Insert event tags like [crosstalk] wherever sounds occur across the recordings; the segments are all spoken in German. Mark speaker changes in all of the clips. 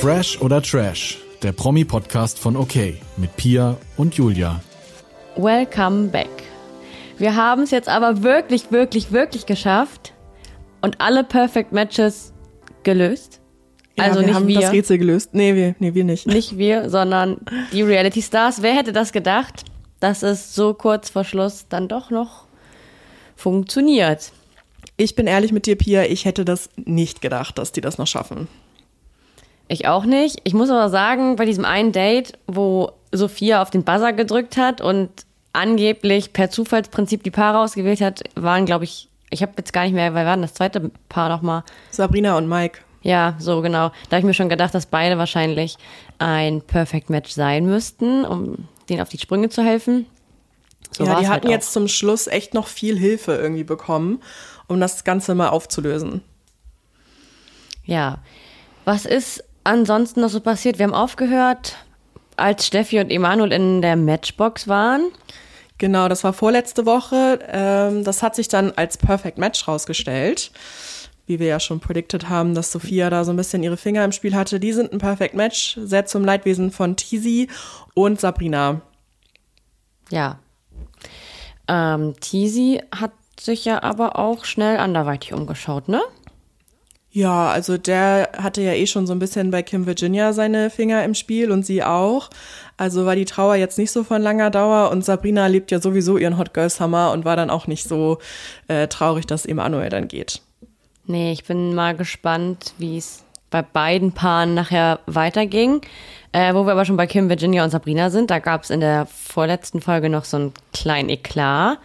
Speaker 1: Fresh oder Trash, der Promi-Podcast von OK mit Pia und Julia.
Speaker 2: Welcome back. Wir haben es jetzt aber wirklich, wirklich, wirklich geschafft und alle Perfect Matches gelöst.
Speaker 3: Ja,
Speaker 2: also
Speaker 3: wir
Speaker 2: nicht
Speaker 3: haben
Speaker 2: wir,
Speaker 3: das Rätsel gelöst. Nee, wir, nee, wir nicht.
Speaker 2: nicht wir, sondern die Reality Stars. Wer hätte das gedacht, dass es so kurz vor Schluss dann doch noch funktioniert?
Speaker 3: Ich bin ehrlich mit dir, Pia, ich hätte das nicht gedacht, dass die das noch schaffen.
Speaker 2: Ich auch nicht. Ich muss aber sagen, bei diesem einen Date, wo Sophia auf den Buzzer gedrückt hat und angeblich per Zufallsprinzip die Paare ausgewählt hat, waren, glaube ich, ich habe jetzt gar nicht mehr, weil war denn das zweite Paar nochmal?
Speaker 3: Sabrina und Mike.
Speaker 2: Ja, so genau. Da habe ich mir schon gedacht, dass beide wahrscheinlich ein Perfect Match sein müssten, um denen auf die Sprünge zu helfen. So
Speaker 3: ja, die
Speaker 2: halt
Speaker 3: hatten
Speaker 2: auch.
Speaker 3: jetzt zum Schluss echt noch viel Hilfe irgendwie bekommen, um das Ganze mal aufzulösen.
Speaker 2: Ja. Was ist ansonsten noch so passiert? Wir haben aufgehört, als Steffi und Emanuel in der Matchbox waren.
Speaker 3: Genau, das war vorletzte Woche. Ähm, das hat sich dann als Perfect Match rausgestellt. Wie wir ja schon predicted haben, dass Sophia da so ein bisschen ihre Finger im Spiel hatte. Die sind ein Perfect Match, sehr zum Leidwesen von Tizi und Sabrina.
Speaker 2: Ja. Ähm, Tizi hat sich ja aber auch schnell anderweitig umgeschaut, ne?
Speaker 3: Ja, also der hatte ja eh schon so ein bisschen bei Kim Virginia seine Finger im Spiel und sie auch. Also war die Trauer jetzt nicht so von langer Dauer und Sabrina lebt ja sowieso ihren Hot Girl Summer und war dann auch nicht so äh, traurig, dass Emanuel dann geht.
Speaker 2: Nee, ich bin mal gespannt, wie es bei beiden Paaren nachher weiterging. Äh, wo wir aber schon bei Kim, Virginia und Sabrina sind, da gab es in der vorletzten Folge noch so einen kleinen Eklat.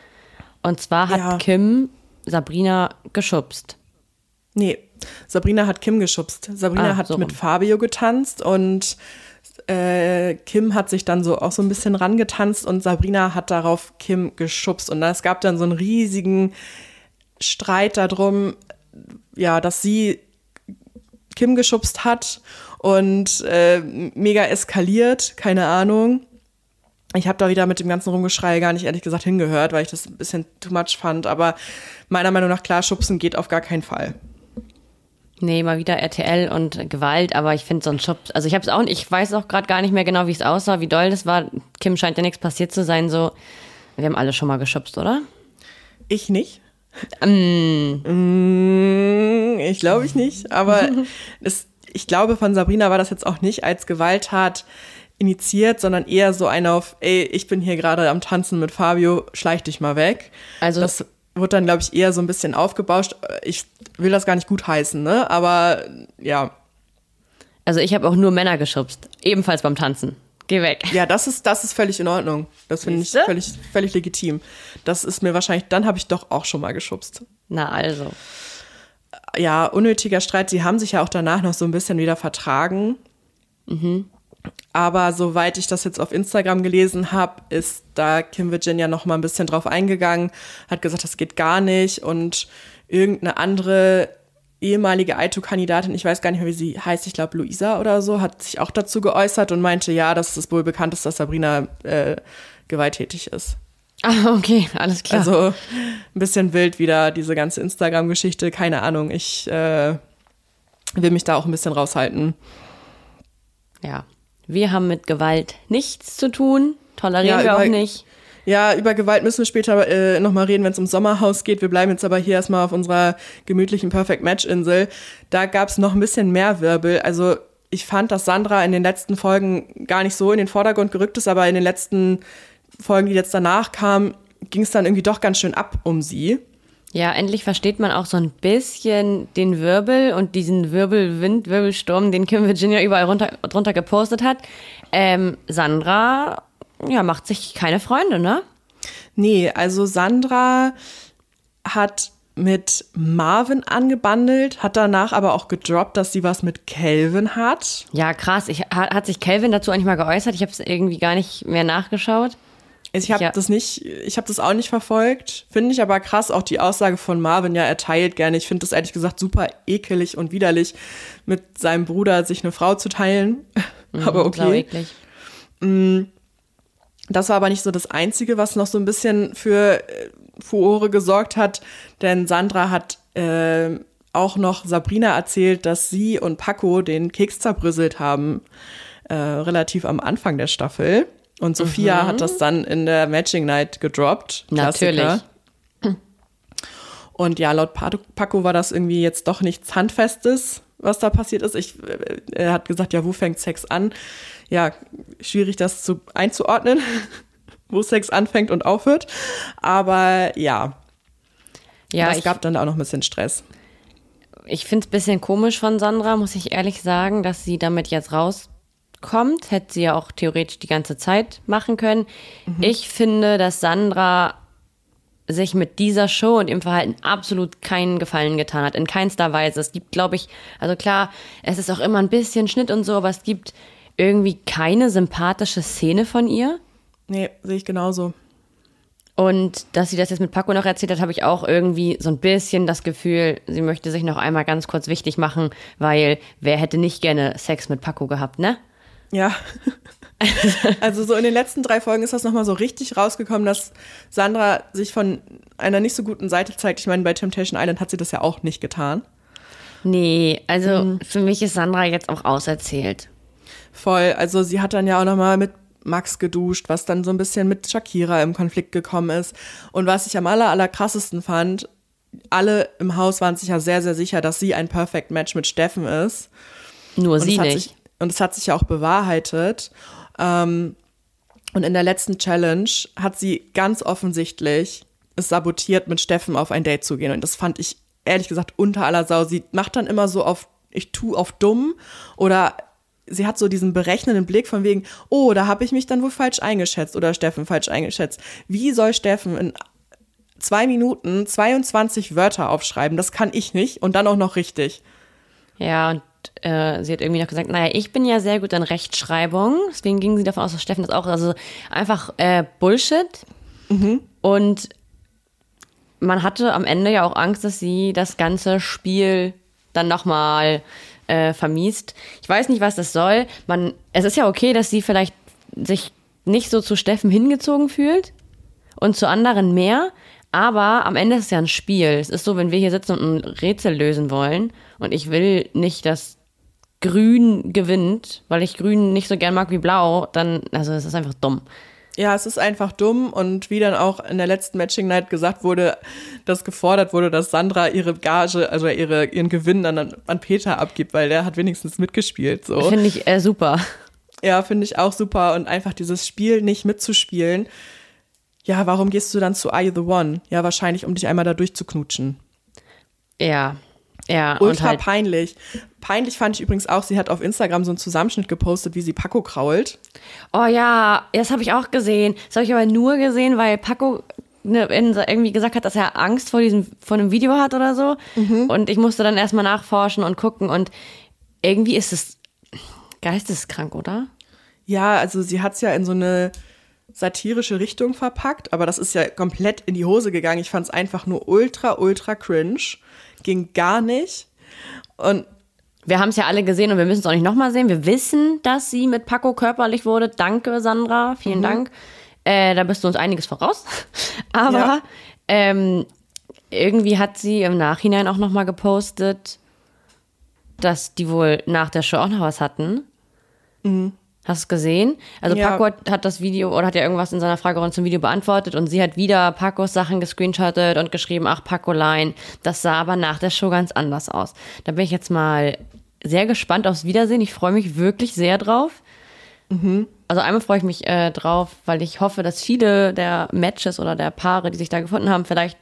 Speaker 2: Und zwar hat
Speaker 3: Ja.
Speaker 2: Kim Sabrina geschubst.
Speaker 3: Nee, Sabrina hat Kim geschubst. Sabrina
Speaker 2: Ah,
Speaker 3: hat
Speaker 2: so
Speaker 3: mit
Speaker 2: rum.
Speaker 3: Fabio getanzt und äh, Kim hat sich dann so auch so ein bisschen rangetanzt und Sabrina hat darauf Kim geschubst. Und es gab dann so einen riesigen Streit darum, ja, dass sie Kim geschubst hat und äh, mega eskaliert, keine Ahnung. Ich habe da wieder mit dem ganzen Rumgeschrei gar nicht ehrlich gesagt hingehört, weil ich das ein bisschen too much fand. Aber meiner Meinung nach, klar, schubsen geht auf gar keinen Fall.
Speaker 2: Nee, mal wieder RTL und Gewalt, aber ich finde so ein Schubs, also ich habe es auch, ich weiß auch gerade gar nicht mehr genau, wie es aussah, wie doll das war. Kim scheint ja nichts passiert zu sein, so. Wir haben alle schon mal geschubst, oder?
Speaker 3: Ich nicht. Mm, ich glaube ich nicht. Aber [laughs] es, ich glaube, von Sabrina war das jetzt auch nicht als Gewalttat initiiert, sondern eher so ein auf, ey, ich bin hier gerade am Tanzen mit Fabio, schleich dich mal weg.
Speaker 2: Also-
Speaker 3: das wurde dann, glaube ich, eher so ein bisschen aufgebauscht. Ich will das gar nicht gut heißen, ne? Aber ja.
Speaker 2: Also ich habe auch nur Männer geschubst, ebenfalls beim Tanzen. Geh weg.
Speaker 3: Ja, das ist, das ist völlig in Ordnung. Das finde ich völlig, völlig legitim. Das ist mir wahrscheinlich, dann habe ich doch auch schon mal geschubst.
Speaker 2: Na also.
Speaker 3: ja, unnötiger Streit. Sie haben sich ja auch danach noch so ein bisschen wieder vertragen. Aber soweit ich das jetzt auf Instagram gelesen habe, ist da Kim Virginia noch mal ein bisschen drauf eingegangen, hat gesagt, das geht gar nicht und irgendeine andere ehemalige Aito-Kandidatin, ich weiß gar nicht mehr, wie sie heißt, ich glaube Luisa oder so, hat sich auch dazu geäußert und meinte, ja, dass es wohl bekannt ist, dass Sabrina äh, gewalttätig ist. [laughs]
Speaker 2: Ah, okay, alles klar.
Speaker 3: Also ein bisschen wild wieder diese ganze Instagram-Geschichte. Keine Ahnung. Ich äh, will mich da auch ein bisschen raushalten.
Speaker 2: ja. Wir haben mit Gewalt nichts zu tun. Tolerieren
Speaker 3: Ja,
Speaker 2: wir auch nicht.
Speaker 3: Ja, über Gewalt müssen wir später äh, nochmal reden, wenn es ums Sommerhaus geht. Wir bleiben jetzt aber hier erstmal auf unserer gemütlichen Perfect Match-Insel. Da gab es noch ein bisschen mehr Wirbel. Also ich fand, dass Sandra in den letzten Folgen gar nicht so in den Vordergrund gerückt ist, aber in den letzten Folgen, die jetzt danach kamen, ging es dann irgendwie doch ganz schön ab um sie.
Speaker 2: Ja, endlich versteht man auch so ein bisschen den Wirbel und diesen Wirbelwind, Wirbelsturm, den Kim Virginia überall runter, drunter gepostet hat. Ähm, Sandra, ja, macht sich keine Freunde, ne?
Speaker 3: Nee, also Sandra hat mit Marvin angebandelt, hat danach aber auch gedroppt, dass sie was mit Calvin hat.
Speaker 2: Ja, krass. Ich, hat, hat sich Calvin dazu eigentlich mal geäußert? Ich habe es irgendwie gar nicht mehr nachgeschaut.
Speaker 3: Ich habe
Speaker 2: Ja.
Speaker 3: das nicht, ich habe das auch nicht verfolgt. Finde ich aber krass, auch die Aussage von Marvin, ja, er teilt gerne. Ich finde das ehrlich gesagt super ekelig und widerlich, mit seinem Bruder sich eine Frau zu teilen. [laughs] aber
Speaker 2: Sau
Speaker 3: okay.
Speaker 2: eklig.
Speaker 3: Das war aber nicht so das Einzige, was noch so ein bisschen für äh, Furore gesorgt hat, denn Sandra hat äh, auch noch Sabrina erzählt, dass sie und Paco den Keks zerbröselt haben, äh, relativ am Anfang der Staffel. Und Sophia mhm. hat das dann in der Matching Night gedroppt.
Speaker 2: Klassiker.
Speaker 3: Natürlich. Und ja, laut Paco war das irgendwie jetzt doch nichts Handfestes, was da passiert ist. Ich, er hat gesagt, ja, wo fängt Sex an? Ja, schwierig das zu, einzuordnen, [laughs] wo Sex anfängt und aufhört. Aber ja, ja es gab dann auch noch ein bisschen Stress
Speaker 2: ich finde es ein bisschen komisch von Sandra, muss ich ehrlich sagen, dass sie damit jetzt rauskommt. Hätte sie ja auch theoretisch die ganze Zeit machen können. Mhm. Ich finde, dass Sandra sich mit dieser Show und ihrem Verhalten absolut keinen Gefallen getan hat. In keinster Weise. Es gibt, glaube ich, also klar, es ist auch immer ein bisschen Schnitt und so, aber es gibt irgendwie keine sympathische Szene von ihr.
Speaker 3: Nee, sehe ich genauso.
Speaker 2: Und dass sie das jetzt mit Paco noch erzählt hat, habe ich auch irgendwie so ein bisschen das Gefühl, sie möchte sich noch einmal ganz kurz wichtig machen, weil wer hätte nicht gerne Sex mit Paco gehabt, ne?
Speaker 3: Ja. [laughs] also so in den letzten drei Folgen ist das nochmal so richtig rausgekommen, dass Sandra sich von einer nicht so guten Seite zeigt. Ich meine, bei Temptation Island hat sie das ja auch nicht getan.
Speaker 2: Nee, also mhm. für mich ist Sandra jetzt auch auserzählt.
Speaker 3: Voll. Also sie hat dann ja auch nochmal mit Max geduscht, was dann so ein bisschen mit Shakira im Konflikt gekommen ist. Und was ich am aller, aller krassesten fand, alle im Haus waren sich ja sehr, sehr sicher, dass sie ein Perfect Match mit Steffen ist.
Speaker 2: Nur und sie nicht.
Speaker 3: Sich, und es hat sich ja auch bewahrheitet. Ähm, und in der letzten Challenge hat sie ganz offensichtlich es sabotiert, mit Steffen auf ein Date zu gehen. Und das fand ich ehrlich gesagt unter aller Sau. Sie macht dann immer so auf, ich tu auf dumm oder sie hat so diesen berechnenden Blick von wegen, oh, da habe ich mich dann wohl falsch eingeschätzt oder Steffen falsch eingeschätzt. Wie soll Steffen in zwei Minuten 22 Wörter aufschreiben? Das kann ich nicht und dann auch noch richtig.
Speaker 2: Ja, und äh, sie hat irgendwie noch gesagt, naja, ich bin ja sehr gut an Rechtschreibung, deswegen ging sie davon aus, dass Steffen das auch, also einfach äh, Bullshit. Mhm. Und man hatte am Ende ja auch Angst, dass sie das ganze Spiel dann nochmal äh, vermiest. Ich weiß nicht, was das soll. Man, es ist ja okay, dass sie vielleicht sich nicht so zu Steffen hingezogen fühlt und zu anderen mehr. Aber am Ende ist es ja ein Spiel. Es ist so, wenn wir hier sitzen und ein Rätsel lösen wollen und ich will nicht, dass Grün gewinnt, weil ich Grün nicht so gern mag wie Blau, dann, also es ist einfach dumm.
Speaker 3: Ja, es ist einfach dumm und wie dann auch in der letzten Matching Night gesagt wurde, dass gefordert wurde, dass Sandra ihre Gage, also ihre, ihren Gewinn dann an, an Peter abgibt, weil der hat wenigstens mitgespielt. So.
Speaker 2: Finde ich äh, super.
Speaker 3: Ja, finde ich auch super und einfach dieses Spiel nicht mitzuspielen. Ja, warum gehst du dann zu Are You the One? Ja, wahrscheinlich, um dich einmal da durchzuknutschen.
Speaker 2: Ja, ja.
Speaker 3: Ultra halt peinlich. Peinlich fand ich übrigens auch, sie hat auf Instagram so einen Zusammenschnitt gepostet, wie sie Paco krault.
Speaker 2: Oh ja, das habe ich auch gesehen. Das habe ich aber nur gesehen, weil Paco ne, irgendwie gesagt hat, dass er Angst vor diesem, vor einem Video hat oder so. Mhm. Und ich musste dann erstmal nachforschen und gucken und irgendwie ist es geisteskrank, oder?
Speaker 3: Ja, also sie hat es ja in so eine satirische Richtung verpackt, aber das ist ja komplett in die Hose gegangen. Ich fand es einfach nur ultra, ultra cringe ging gar nicht. Und
Speaker 2: wir haben es ja alle gesehen und wir müssen es auch nicht nochmal sehen. Wir wissen, dass sie mit Paco körperlich wurde. Danke, Sandra. Vielen mhm. Dank. Äh, da bist du uns einiges voraus. [laughs] Aber ja. ähm, irgendwie hat sie im Nachhinein auch nochmal gepostet, dass die wohl nach der Show auch noch was hatten. Mhm. Hast du gesehen? Also ja. Paco hat, hat, das Video oder hat ja irgendwas in seiner Fragerunde zum Video beantwortet und sie hat wieder Pacos Sachen gescreenshottet und geschrieben, ach Paco-Line, das sah aber nach der Show ganz anders aus. Da bin ich jetzt mal sehr gespannt aufs Wiedersehen. Ich freue mich wirklich sehr drauf. Mhm. Also einmal freue ich mich äh, drauf, weil ich hoffe, dass viele der Matches oder der Paare, die sich da gefunden haben, vielleicht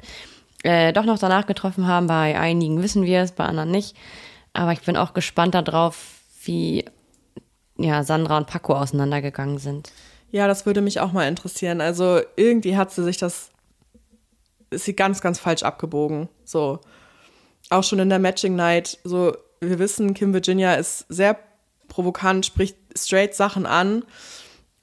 Speaker 2: äh, doch noch danach getroffen haben. Bei einigen wissen wir es, bei anderen nicht. Aber ich bin auch gespannt darauf, wie ja, Sandra und Paco auseinandergegangen sind.
Speaker 3: Ja, das würde mich auch mal interessieren. Also irgendwie hat sie sich das, ist sie ganz, ganz falsch abgebogen. So, auch schon in der Matching Night, so, wir wissen, Kim Virginia ist sehr provokant, spricht straight Sachen an.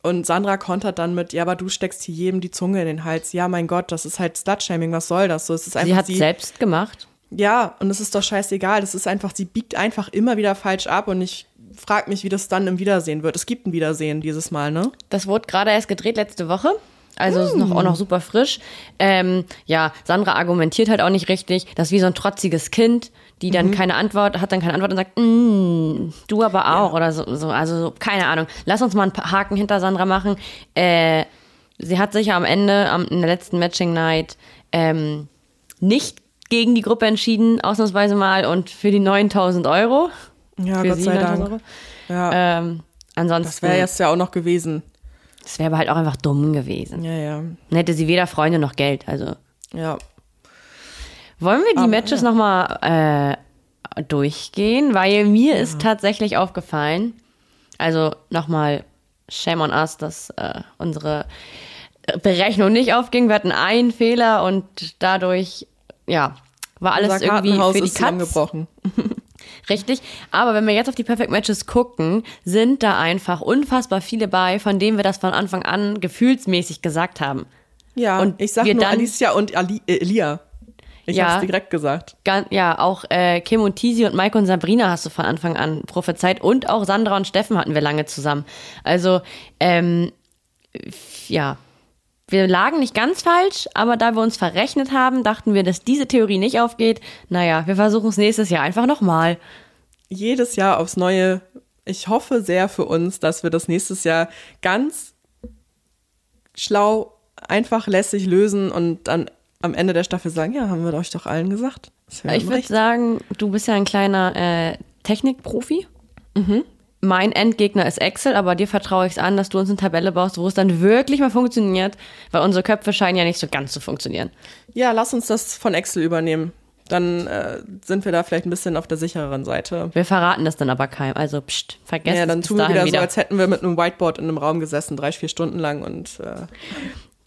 Speaker 3: Und Sandra kontert dann mit, ja, aber du steckst hier jedem die Zunge in den Hals. Ja, mein Gott, das ist halt Slutshaming, was soll das? So, es ist einfach
Speaker 2: sie hat sie, selbst gemacht.
Speaker 3: Ja, und es ist doch scheißegal. Das ist einfach, sie biegt einfach immer wieder falsch ab und ich frage mich, wie das dann im Wiedersehen wird. Es gibt ein Wiedersehen dieses Mal, ne?
Speaker 2: Das wurde gerade erst gedreht letzte Woche. Also ist noch, auch noch super frisch. Ähm, ja, Sandra argumentiert halt auch nicht richtig. Das ist wie so ein trotziges Kind, die dann keine Antwort, hat dann keine Antwort und sagt, mm, du aber auch oder so, so. Also so, keine Ahnung. Lass uns mal einen Haken hinter Sandra machen. Äh, sie hat sich ja am Ende, am, in der letzten Matching Night, ähm, nicht gegen die Gruppe entschieden, ausnahmsweise mal und für die 9000 Euro.
Speaker 3: Ja,
Speaker 2: für
Speaker 3: Gott sei
Speaker 2: 9000
Speaker 3: Dank. Ja,
Speaker 2: Ähm, ansonsten,
Speaker 3: das wäre jetzt ja auch noch gewesen.
Speaker 2: das wäre aber halt auch einfach dumm gewesen.
Speaker 3: Ja, ja.
Speaker 2: Dann hätte sie weder Freunde noch Geld. Also
Speaker 3: Ja.
Speaker 2: wollen wir die
Speaker 3: Aber,
Speaker 2: Matches
Speaker 3: ja.
Speaker 2: nochmal äh, durchgehen? Weil mir ist tatsächlich aufgefallen, also nochmal Shame on us, dass äh, unsere Berechnung nicht aufging. Wir hatten einen Fehler und dadurch, ja, war alles
Speaker 3: Unser
Speaker 2: irgendwie für die Katz. [laughs] Richtig. Aber wenn wir jetzt auf die Perfect Matches gucken, sind da einfach unfassbar viele bei, von denen wir das von Anfang an gefühlsmäßig gesagt haben.
Speaker 3: Ja,
Speaker 2: Und
Speaker 3: ich sag nur
Speaker 2: dann-
Speaker 3: Alicia und Ali äh, Elia. Ich
Speaker 2: Ja.
Speaker 3: hab's direkt gesagt.
Speaker 2: Gan- Ja, auch äh, Kim und Tisi und Maike und Sabrina hast du von Anfang an prophezeit und auch Sandra und Steffen hatten wir lange zusammen. Also, ähm, ja, wir lagen nicht ganz falsch, aber da wir uns verrechnet haben, dachten wir, dass diese Theorie nicht aufgeht. Naja, wir versuchen es nächstes Jahr einfach nochmal.
Speaker 3: Jedes Jahr aufs Neue. Ich hoffe sehr für uns, dass wir das nächstes Jahr ganz schlau, einfach lässig lösen und dann am Ende der Staffel sagen, ja, haben wir euch doch allen gesagt.
Speaker 2: Ich würde sagen, du bist ja ein kleiner äh, Technikprofi. Mein Endgegner ist Excel, aber dir vertraue ich es an, dass du uns eine Tabelle baust, wo es dann wirklich mal funktioniert, weil unsere Köpfe scheinen ja nicht so ganz zu funktionieren.
Speaker 3: Ja, lass uns das von Excel übernehmen. Dann äh, sind wir da vielleicht ein bisschen auf der sichereren Seite.
Speaker 2: Wir verraten das dann aber keinem. Also, pst, vergesst
Speaker 3: Ja,
Speaker 2: es
Speaker 3: dann
Speaker 2: bis
Speaker 3: tun wir wieder,
Speaker 2: wieder.
Speaker 3: so, als hätten wir mit einem Whiteboard in einem Raum gesessen, drei, vier Stunden lang und äh,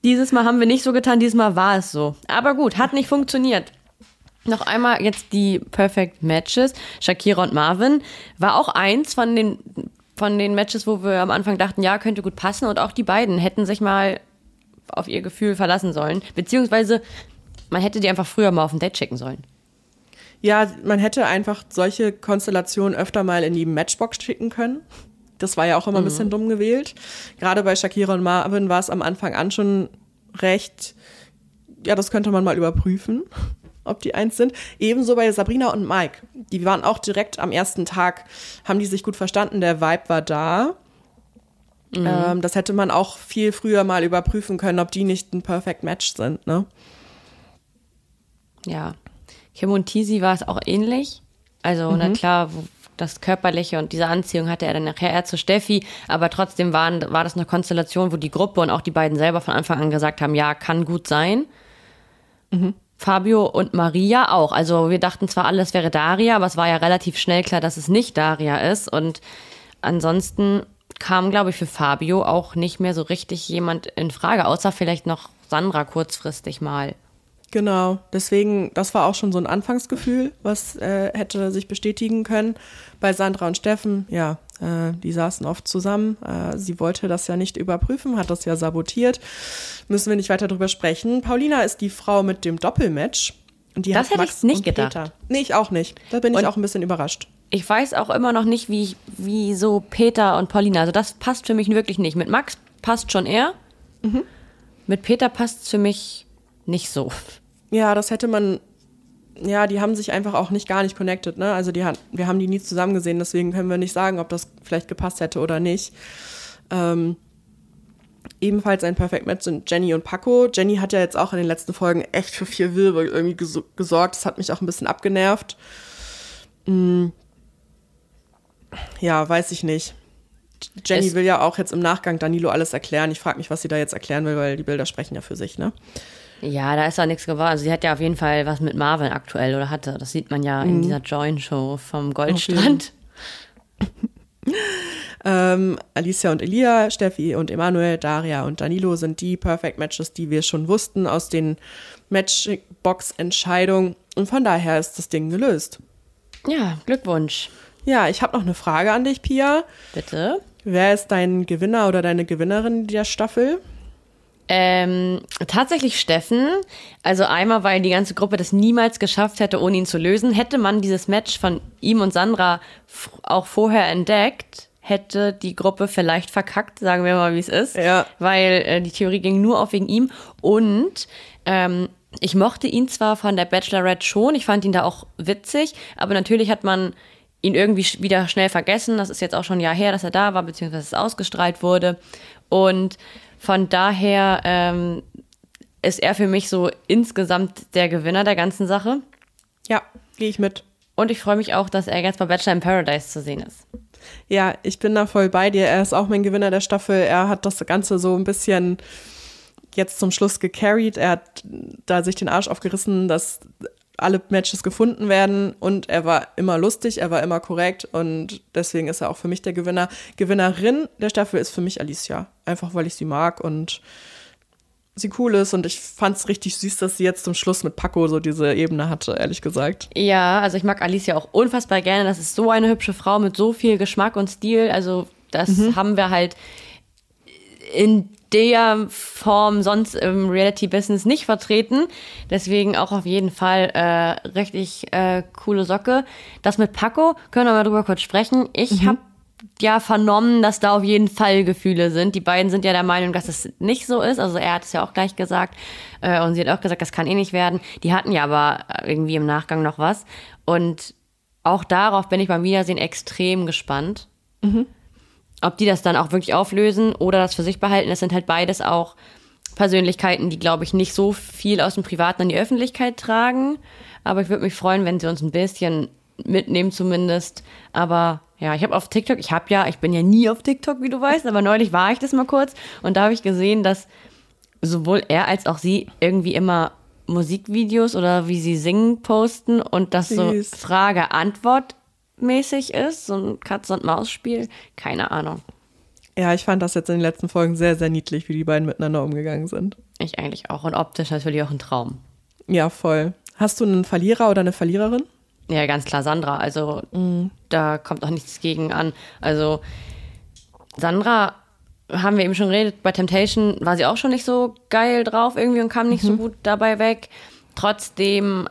Speaker 2: Dieses Mal haben wir nicht so getan, dieses Mal war es so. Aber gut, hat nicht funktioniert. Noch einmal jetzt die Perfect Matches. Shakira und Marvin war auch eins von den, von den Matches, wo wir am Anfang dachten, ja, könnte gut passen. Und auch die beiden hätten sich mal auf ihr Gefühl verlassen sollen. Beziehungsweise man hätte die einfach früher mal auf ein Date schicken sollen.
Speaker 3: Ja, man hätte einfach solche Konstellationen öfter mal in die Matchbox schicken können. Das war ja auch immer ein bisschen dumm gewählt. Gerade bei Shakira und Marvin war es am Anfang an schon recht, ja, das könnte man mal überprüfen, ob die eins sind. Ebenso bei Sabrina und Mike. Die waren auch direkt am ersten Tag, haben die sich gut verstanden, der Vibe war da. Ähm, das hätte man auch viel früher mal überprüfen können, ob die nicht ein Perfect Match sind, ne?
Speaker 2: Ja. Kim und Tisi war es auch ähnlich. Also, na klar, das Körperliche und diese Anziehung hatte er dann nachher eher zu Steffi, aber trotzdem waren, war das eine Konstellation, wo die Gruppe und auch die beiden selber von Anfang an gesagt haben, ja, kann gut sein. Fabio und Maria auch. Also wir dachten zwar alles wäre Daria, aber es war ja relativ schnell klar, dass es nicht Daria ist. Und ansonsten kam, glaube ich, für Fabio auch nicht mehr so richtig jemand in Frage, außer vielleicht noch Sandra kurzfristig mal.
Speaker 3: Genau, deswegen, das war auch schon so ein Anfangsgefühl, was äh, hätte sich bestätigen können. Bei Sandra und Steffen, ja, äh, die saßen oft zusammen. Äh, sie wollte das ja nicht überprüfen, hat das ja sabotiert. Müssen wir nicht weiter drüber sprechen. Paulina ist die Frau mit dem Doppelmatch. Und die
Speaker 2: Das
Speaker 3: hat
Speaker 2: hätte
Speaker 3: Max
Speaker 2: ich nicht gedacht.
Speaker 3: Peter. Nee, ich auch nicht. Da bin ich
Speaker 2: Und-
Speaker 3: auch ein bisschen überrascht.
Speaker 2: Ich weiß auch immer noch nicht, wie, wie so Peter und Paulina. Also das passt für mich wirklich nicht. Mit Max passt schon eher. Mit Peter passt es für mich nicht so.
Speaker 3: Ja, das hätte man. Ja, die haben sich einfach auch nicht gar nicht connected, ne? Also die wir haben die nie zusammen gesehen, deswegen können wir nicht sagen, ob das vielleicht gepasst hätte oder nicht. Ähm, ebenfalls ein Perfect Match sind Jenny und Paco. Jenny hat ja jetzt auch in den letzten Folgen echt für viel Wirbel irgendwie ges gesorgt. Das hat mich auch ein bisschen abgenervt. Mm. Ja, weiß ich nicht. Jenny
Speaker 2: Es-
Speaker 3: will ja auch jetzt im Nachgang Danilo alles erklären. Ich frage mich, was sie da jetzt erklären will, weil die Bilder sprechen ja für sich, ne?
Speaker 2: Ja, da ist auch nichts geworden. Also sie hat ja auf jeden Fall was mit Marvin aktuell oder hatte. Das sieht man ja in dieser Join-Show vom Goldstrand. [laughs]
Speaker 3: Ähm, Alicia und Elia, Steffi und Emanuel, Daria und Danilo sind die Perfect Matches, die wir schon wussten aus den Matchbox-Entscheidungen. Und von daher ist das Ding gelöst.
Speaker 2: Ja, Glückwunsch.
Speaker 3: Ja, ich habe noch eine Frage an dich, Pia.
Speaker 2: Bitte.
Speaker 3: Wer ist dein Gewinner oder deine Gewinnerin der Staffel?
Speaker 2: Ähm, tatsächlich Steffen. Also einmal, weil die ganze Gruppe das niemals geschafft hätte, ohne ihn zu lösen. Hätte man dieses Match von ihm und Sandra auch vorher entdeckt, hätte die Gruppe vielleicht verkackt, sagen wir mal, wie es ist.
Speaker 3: Ja.
Speaker 2: Weil äh, die Theorie ging nur auf wegen ihm. Und ähm, ich mochte ihn zwar von der Bachelorette schon, ich fand ihn da auch witzig, aber natürlich hat man ihn irgendwie wieder schnell vergessen. Das ist jetzt auch schon ein Jahr her, dass er da war, beziehungsweise es ausgestrahlt wurde. Und von daher ähm, ist er für mich so insgesamt der Gewinner der ganzen Sache.
Speaker 3: Ja, gehe ich mit.
Speaker 2: Und ich freue mich auch, dass er jetzt bei Bachelor in Paradise zu sehen ist.
Speaker 3: Ja, ich bin da voll bei dir. Er ist auch mein Gewinner der Staffel. Er hat das Ganze so ein bisschen jetzt zum Schluss gecarried. Er hat da sich den Arsch aufgerissen, dass alle Matches gefunden werden und er war immer lustig, er war immer korrekt und deswegen ist er auch für mich der Gewinner. Gewinnerin der Staffel ist für mich Alicia, einfach weil ich sie mag und sie cool ist und ich fand es richtig süß, dass sie jetzt zum Schluss mit Paco so diese Ebene hatte, ehrlich gesagt.
Speaker 2: Ja, also ich mag Alicia auch unfassbar gerne. Das ist so eine hübsche Frau mit so viel Geschmack und Stil. Also das haben wir halt in der Form sonst im Reality-Business nicht vertreten. Deswegen auch auf jeden Fall äh, richtig äh, coole Socke. Das mit Paco, können wir mal drüber kurz sprechen. Ich habe ja vernommen, dass da auf jeden Fall Gefühle sind. Die beiden sind ja der Meinung, dass es nicht so ist. Also er hat es ja auch gleich gesagt. Äh, und sie hat auch gesagt, das kann eh nicht werden. Die hatten ja aber irgendwie im Nachgang noch was. Und auch darauf bin ich beim Wiedersehen extrem gespannt. Ob die das dann auch wirklich auflösen oder das für sich behalten. Das sind halt beides auch Persönlichkeiten, die, glaube ich, nicht so viel aus dem Privaten an die Öffentlichkeit tragen. Aber ich würde mich freuen, wenn sie uns ein bisschen mitnehmen zumindest. Aber ja, ich habe auf TikTok, ich habe ja, ich bin ja nie auf TikTok, wie du weißt, aber neulich war ich das mal kurz und da habe ich gesehen, dass sowohl er als auch sie irgendwie immer Musikvideos oder wie sie singen posten und das so
Speaker 3: Süß.
Speaker 2: Frage-Antwort-mäßig ist, so ein Katz-und-Maus-Spiel. Keine Ahnung.
Speaker 3: Ja, ich fand das jetzt in den letzten Folgen sehr, sehr niedlich, wie die beiden miteinander umgegangen sind.
Speaker 2: Ich eigentlich auch. Und optisch natürlich auch ein Traum.
Speaker 3: Ja, voll. Hast du einen Verlierer oder eine Verliererin?
Speaker 2: Ja, ganz klar Sandra. Also da kommt auch nichts gegen an. Also Sandra haben wir eben schon geredet, bei Temptation war sie auch schon nicht so geil drauf irgendwie und kam nicht so gut dabei weg. Trotzdem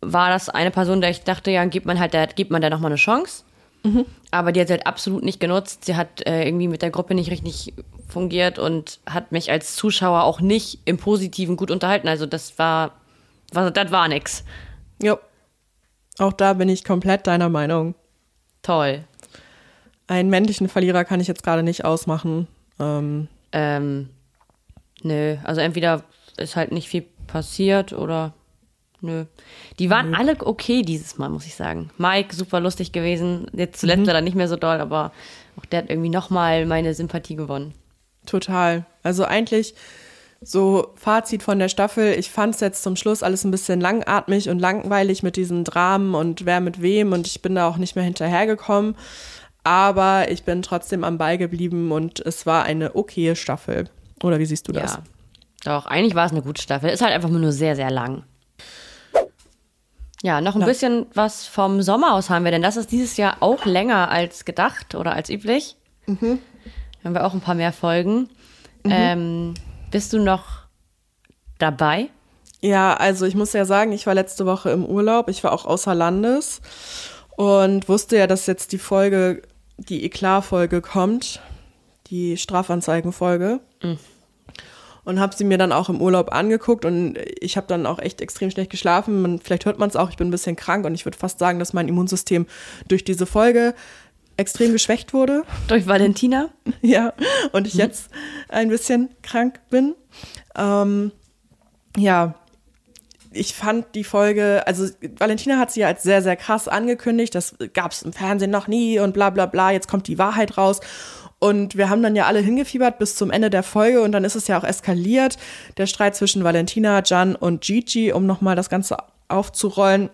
Speaker 2: war das eine Person, der ich dachte, ja, gibt man halt, der, gibt man der nochmal eine Chance. Aber die hat sie halt absolut nicht genutzt. Sie hat äh, irgendwie mit der Gruppe nicht richtig fungiert und hat mich als Zuschauer auch nicht im Positiven gut unterhalten. Also das war, war das war nix.
Speaker 3: Jo. Auch da bin ich komplett deiner Meinung.
Speaker 2: Toll.
Speaker 3: Einen männlichen Verlierer kann ich jetzt gerade nicht ausmachen. Ähm,
Speaker 2: Ähm, nö, also entweder ist halt nicht viel passiert oder nö. Die waren alle okay dieses Mal, muss ich sagen. Mike, super lustig gewesen. Jetzt zuletzt war er nicht mehr so doll, aber auch der hat irgendwie nochmal meine Sympathie gewonnen.
Speaker 3: total. Also eigentlich so Fazit von der Staffel. Ich fand es jetzt zum Schluss alles ein bisschen langatmig und langweilig mit diesen Dramen und wer mit wem und ich bin da auch nicht mehr hinterhergekommen. Aber ich bin trotzdem am Ball geblieben und es war eine okaye Staffel. Oder wie siehst du das?
Speaker 2: Ja. Doch, eigentlich war es eine gute Staffel. Ist halt einfach nur sehr, sehr lang. Ja, noch ein
Speaker 3: Ja.
Speaker 2: bisschen was vom Sommer aus haben wir, denn das ist dieses Jahr auch länger als gedacht oder als üblich. Haben wir auch ein paar mehr Folgen. Ähm, bist du noch dabei?
Speaker 3: Ja, also ich muss ja sagen, ich war letzte Woche im Urlaub. Ich war auch außer Landes und wusste ja, dass jetzt die Folge, die Eklat-Folge kommt, die Strafanzeigen-Folge. Und habe sie mir dann auch im Urlaub angeguckt und ich habe dann auch echt extrem schlecht geschlafen. Man, vielleicht hört man es auch, ich bin ein bisschen krank und ich würde fast sagen, dass mein Immunsystem durch diese Folge extrem geschwächt wurde.
Speaker 2: Durch Valentina? [laughs]
Speaker 3: Ja, und ich jetzt ein bisschen krank bin. Ähm, ja, ich fand die Folge, also Valentina hat sie ja als sehr, sehr krass angekündigt. Das gab es im Fernsehen noch nie und bla bla bla. Jetzt kommt die Wahrheit raus. Und wir haben dann ja alle hingefiebert bis zum Ende der Folge und dann ist es ja auch eskaliert. Der Streit zwischen Valentina, Jan und Gigi, um nochmal das Ganze aufzurollen.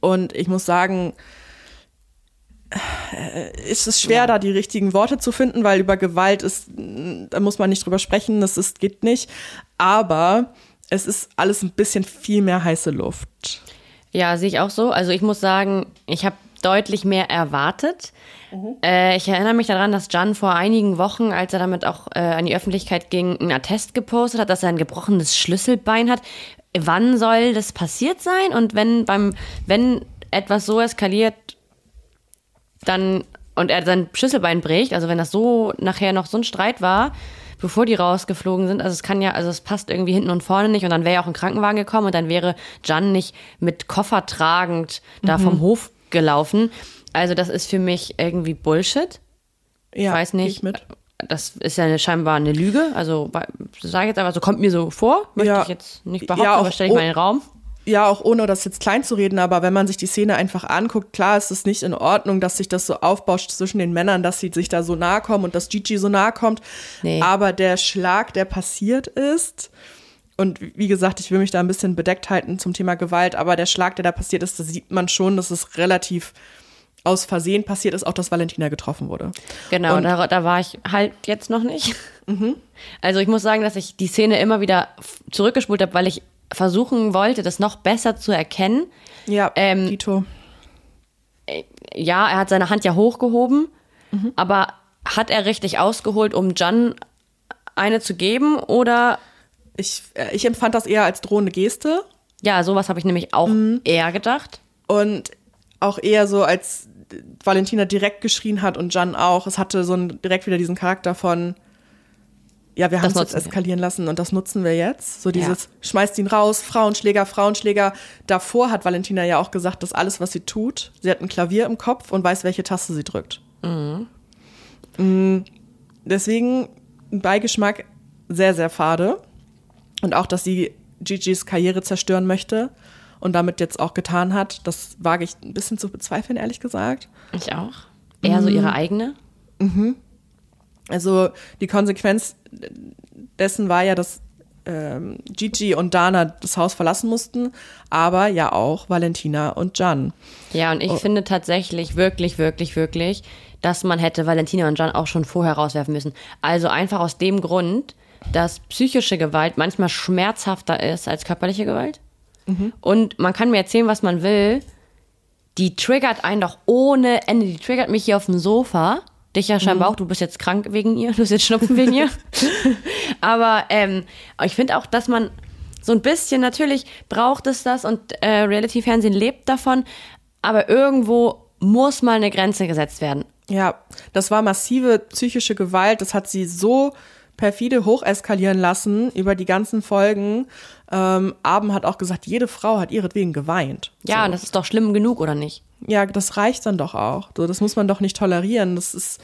Speaker 3: Und ich muss sagen, ist es schwer, da die richtigen Worte zu finden, weil über Gewalt ist, da muss man nicht drüber sprechen, das ist, geht nicht. Aber es ist alles ein bisschen viel mehr heiße Luft.
Speaker 2: Ja, sehe ich auch so. Also ich muss sagen, ich habe deutlich mehr erwartet. Äh, ich erinnere mich daran, dass Jan vor einigen Wochen, als er damit auch äh, an die Öffentlichkeit ging, einen Attest gepostet hat, dass er ein gebrochenes Schlüsselbein hat. Wann soll das passiert sein? Und wenn beim, wenn etwas so eskaliert, dann und er sein Schlüsselbein bricht, also wenn das so nachher noch so ein Streit war, bevor die rausgeflogen sind, also es kann ja, also es passt irgendwie hinten und vorne nicht und dann wäre ja auch ein Krankenwagen gekommen und dann wäre Jan nicht mit Koffer tragend da vom Hof gelaufen. Also das ist für mich irgendwie Bullshit.
Speaker 3: Ja,
Speaker 2: ich weiß nicht.
Speaker 3: Ich mit.
Speaker 2: Das ist ja eine, scheinbar eine Lüge. Also sage ich jetzt einfach, so kommt mir so vor. Möchte
Speaker 3: Ja.
Speaker 2: ich jetzt nicht behaupten,
Speaker 3: Ja, auch-
Speaker 2: aber stelle ich mal in den Raum.
Speaker 3: Ja, auch ohne das jetzt klein zu reden, aber wenn man sich die Szene einfach anguckt, klar ist es nicht in Ordnung, dass sich das so aufbauscht zwischen den Männern, dass sie sich da so nahe kommen und dass Gigi so nahe kommt.
Speaker 2: Nee.
Speaker 3: Aber der Schlag, der passiert ist, und wie gesagt, ich will mich da ein bisschen bedeckt halten zum Thema Gewalt, aber der Schlag, der da passiert ist, da sieht man schon, dass es relativ aus Versehen passiert ist, auch dass Valentina getroffen wurde.
Speaker 2: Genau,
Speaker 3: Und-
Speaker 2: da, da war ich halt jetzt noch nicht. Also ich muss sagen, dass ich die Szene immer wieder zurückgespult habe, weil ich versuchen wollte, das noch besser zu erkennen.
Speaker 3: Ja,
Speaker 2: Ähm,
Speaker 3: Dito.
Speaker 2: Ja, er hat seine Hand ja hochgehoben, aber hat er richtig ausgeholt, um Jan eine zu geben? Oder
Speaker 3: Ich, äh, ich empfand das eher als drohende Geste.
Speaker 2: ja, sowas habe ich nämlich auch eher gedacht.
Speaker 3: Und auch eher so, als Valentina direkt geschrien hat und Jan auch. Es hatte so ein, direkt wieder diesen Charakter von, ja, wir haben es jetzt
Speaker 2: nutzen wir.
Speaker 3: eskalieren lassen und das nutzen wir jetzt. So dieses, schmeißt ihn raus, Frauenschläger, Frauenschläger. Davor hat Valentina ja auch gesagt, dass alles, was sie tut, sie hat ein Klavier im Kopf und weiß, welche Taste sie drückt. Mm, Deswegen ein Beigeschmack sehr, sehr fade. Und auch, dass sie Gigi's Karriere zerstören möchte und damit jetzt auch getan hat, das wage ich ein bisschen zu bezweifeln, ehrlich gesagt.
Speaker 2: Ich auch. Eher so ihre eigene.
Speaker 3: Also die Konsequenz dessen war ja, dass ähm, Gigi und Dana das Haus verlassen mussten, aber ja auch Valentina und Jan.
Speaker 2: Ja, und ich finde tatsächlich wirklich, wirklich, wirklich, dass man hätte Valentina und Jan auch schon vorher rauswerfen müssen. Also einfach aus dem Grund, dass psychische Gewalt manchmal schmerzhafter ist als körperliche Gewalt. Und man kann mir erzählen, was man will. Die triggert einen doch ohne Ende. Die triggert mich hier auf dem Sofa. Dich ja scheinbar auch. Du bist jetzt krank wegen ihr. Du hast jetzt Schnupfen wegen ihr. [laughs] Aber ähm, ich finde auch, dass man so ein bisschen, natürlich braucht es das und äh, Reality-Fernsehen lebt davon. Aber irgendwo muss mal eine Grenze gesetzt werden.
Speaker 3: Ja, das war massive psychische Gewalt. Das hat sie so perfide hocheskalieren lassen über die ganzen Folgen. Ähm, Abend hat auch gesagt, jede Frau hat ihretwegen geweint.
Speaker 2: Ja,
Speaker 3: so.
Speaker 2: das ist doch schlimm genug, oder nicht?
Speaker 3: ja, das reicht dann doch auch. So, das muss man doch nicht tolerieren. Das ist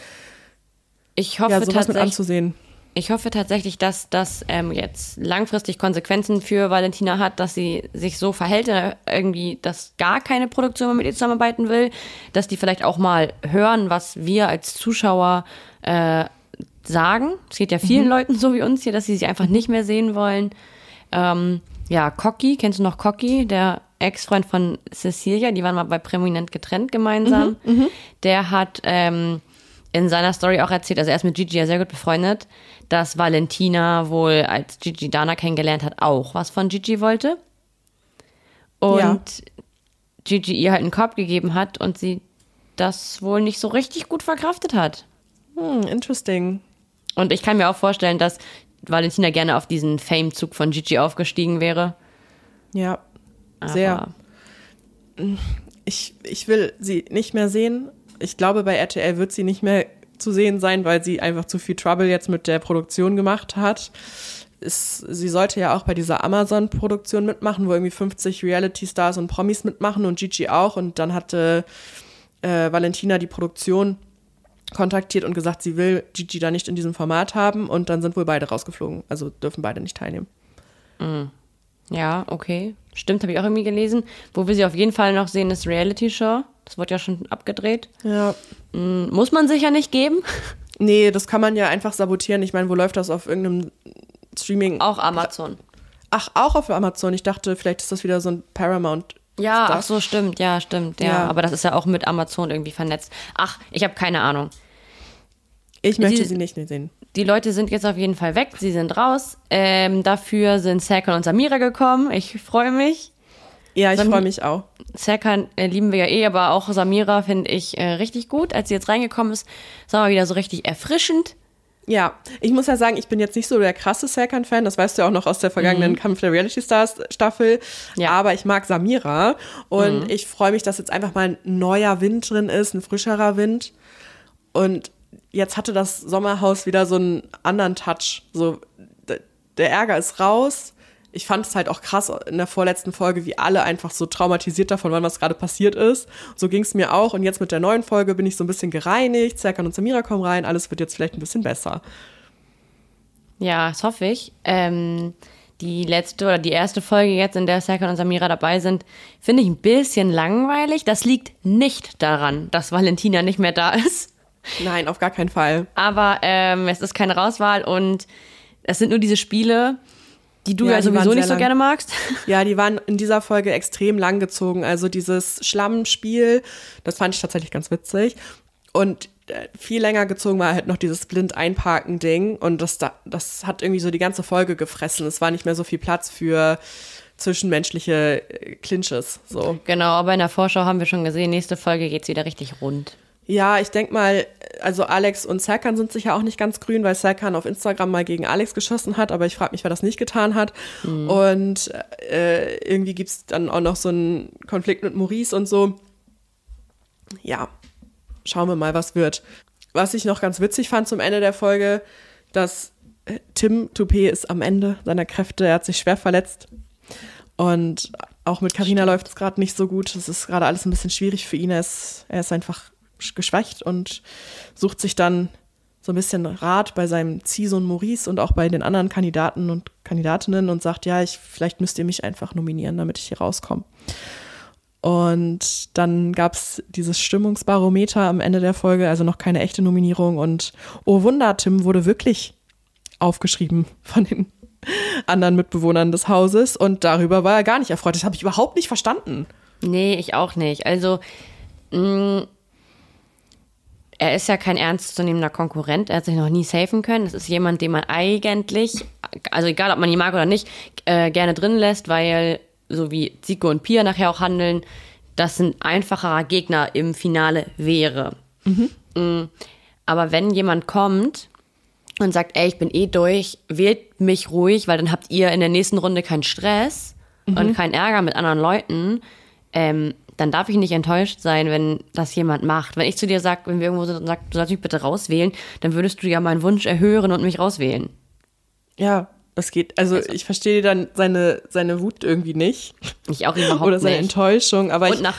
Speaker 2: Ich hoffe
Speaker 3: ja sowas mit
Speaker 2: tatsächlich.
Speaker 3: anzusehen.
Speaker 2: Ich hoffe tatsächlich, dass das ähm, jetzt langfristig Konsequenzen für Valentina hat, dass sie sich so verhält, äh, irgendwie, dass gar keine Produktion mehr mit ihr zusammenarbeiten will, dass die vielleicht auch mal hören, was wir als Zuschauer äh, sagen. Es geht ja vielen Leuten so wie uns hier, dass sie sich einfach nicht mehr sehen wollen. Ähm, ja, Cocky, kennst du noch Cocky, der Ex-Freund von Cecilia, die waren mal bei Prominent getrennt gemeinsam. Der hat ähm, in seiner Story auch erzählt, also er ist mit Gigi ja sehr gut befreundet, dass Valentina wohl, als Gigi Dana kennengelernt hat, auch was von Gigi wollte. Und
Speaker 3: Ja.
Speaker 2: Gigi ihr halt einen Korb gegeben hat und sie das wohl nicht so richtig gut verkraftet hat.
Speaker 3: Hm, interesting.
Speaker 2: Und ich kann mir auch vorstellen, dass Valentina gerne auf diesen Fame-Zug von Gigi aufgestiegen wäre.
Speaker 3: Ja,
Speaker 2: Aber
Speaker 3: sehr. Ich, ich will sie nicht mehr sehen. Ich glaube, bei RTL wird sie nicht mehr zu sehen sein, weil sie einfach zu viel Trouble jetzt mit der Produktion gemacht hat. Es, sie sollte ja auch bei dieser Amazon-Produktion mitmachen, wo irgendwie 50 Reality-Stars und Promis mitmachen und Gigi auch. Und dann hatte äh, Valentina die Produktion kontaktiert und gesagt, sie will Gigi da nicht in diesem Format haben. Und dann sind wohl beide rausgeflogen. Also dürfen beide nicht teilnehmen.
Speaker 2: Ja, okay. Stimmt, habe ich auch irgendwie gelesen. Wo wir sie auf jeden Fall noch sehen, ist Reality Show. Das wird ja schon abgedreht.
Speaker 3: Ja,
Speaker 2: Hm, Muss man sich ja nicht geben. [laughs]
Speaker 3: Nee, das kann man ja einfach sabotieren. Ich meine, wo läuft das auf irgendeinem Streaming?
Speaker 2: Auch Amazon.
Speaker 3: Ach, auch auf Amazon. Ich dachte, vielleicht ist das wieder so ein Paramount.
Speaker 2: Ja, ach so, stimmt. Ja, stimmt. Ja.
Speaker 3: Ja.
Speaker 2: aber das ist ja auch mit Amazon irgendwie vernetzt. Ach, ich habe keine Ahnung.
Speaker 3: Ich möchte
Speaker 2: Sie-
Speaker 3: sie nicht sehen.
Speaker 2: Die Leute sind jetzt auf jeden Fall weg. Sie sind raus. Ähm, dafür sind Serkan und Samira gekommen. Ich freue mich.
Speaker 3: Ja, ich freue mich auch.
Speaker 2: Serkan äh, lieben wir ja eh, aber auch Samira finde ich äh, richtig gut. Als sie jetzt reingekommen ist, sagen wir wieder so richtig erfrischend.
Speaker 3: Ja, ich muss ja sagen, ich bin jetzt nicht so der krasse Serkan-Fan. Das weißt du ja auch noch aus der vergangenen Kampf der Reality Stars Staffel.
Speaker 2: Ja.
Speaker 3: Aber ich mag Samira und ich freue mich, dass jetzt einfach mal ein neuer Wind drin ist, ein frischerer Wind. Und jetzt hatte das Sommerhaus wieder so einen anderen Touch. So, der Ärger ist raus. Ich fand es halt auch krass in der vorletzten Folge, wie alle einfach so traumatisiert davon waren, was gerade passiert ist. So ging es mir auch. Und jetzt mit der neuen Folge bin ich so ein bisschen gereinigt. Serkan und Samira kommen rein. Alles wird jetzt vielleicht ein bisschen besser.
Speaker 2: Ja, das hoffe ich. Ähm, die letzte oder die erste Folge jetzt, in der Serkan und Samira dabei sind, finde ich ein bisschen langweilig. Das liegt nicht daran, dass Valentina nicht mehr da ist.
Speaker 3: Nein, auf gar keinen Fall.
Speaker 2: Aber ähm, es ist keine Rauswahl und es sind nur diese Spiele, die du ja, ja sowieso nicht so lang. gerne magst. [laughs]
Speaker 3: Ja, die waren in dieser Folge extrem lang gezogen. Also dieses Schlammspiel, das fand ich tatsächlich ganz witzig. Und äh, viel länger gezogen war halt noch dieses blind einparken Ding und das das hat irgendwie so die ganze Folge gefressen. Es war nicht mehr so viel Platz für zwischenmenschliche äh, Clinches so.
Speaker 2: Genau, aber in der Vorschau haben wir schon gesehen, nächste Folge geht's wieder richtig rund.
Speaker 3: Ja, ich denke mal, also Alex und Serkan sind sicher auch nicht ganz grün, weil Serkan auf Instagram mal gegen Alex geschossen hat, aber ich frage mich, wer das nicht getan hat. Mhm. Und äh, irgendwie gibt es dann auch noch so einen Konflikt mit Maurice und so. Ja, schauen wir mal, was wird. Was ich noch ganz witzig fand zum Ende der Folge, dass äh, Tim Toupé ist am Ende seiner Kräfte, er hat sich schwer verletzt. Und auch mit Carina läuft es gerade nicht so gut. Es ist gerade alles ein bisschen schwierig für ihn. Er ist, er ist einfach geschwächt und sucht sich dann so ein bisschen Rat bei seinem Ziehsohn Maurice und auch bei den anderen Kandidaten und Kandidatinnen und sagt, ja, ich, vielleicht müsst ihr mich einfach nominieren, damit ich hier rauskomme. Und dann gab es dieses Stimmungsbarometer am Ende der Folge, also noch keine echte Nominierung. Und oh Wunder, Tim wurde wirklich aufgeschrieben von den [laughs] anderen Mitbewohnern des Hauses. Und darüber war er gar nicht erfreut. Das habe ich überhaupt nicht verstanden.
Speaker 2: Nee, ich auch nicht. Also, mh, mm, er ist ja kein ernstzunehmender Konkurrent, er hat sich noch nie safen können. Das ist jemand, den man eigentlich, also egal ob man ihn mag oder nicht, äh, gerne drin lässt, weil so wie Zico und Pia nachher auch handeln, das ein einfacherer Gegner im Finale wäre. Mhm. Mm, aber wenn jemand kommt und sagt, ey, ich bin eh durch, wählt mich ruhig, weil dann habt ihr in der nächsten Runde keinen Stress mhm. und keinen Ärger mit anderen Leuten, ähm, dann darf ich nicht enttäuscht sein, wenn das jemand macht. Wenn ich zu dir sage, wenn wir irgendwo sind und sag, du sollst mich bitte rauswählen, dann würdest du ja meinen Wunsch erhören und mich rauswählen.
Speaker 3: Ja, das geht. Also, also ich verstehe dann seine, seine Wut irgendwie nicht.
Speaker 2: Ich auch überhaupt nicht.
Speaker 3: Oder seine nicht. Enttäuschung. Aber
Speaker 2: und
Speaker 3: ich,
Speaker 2: nach,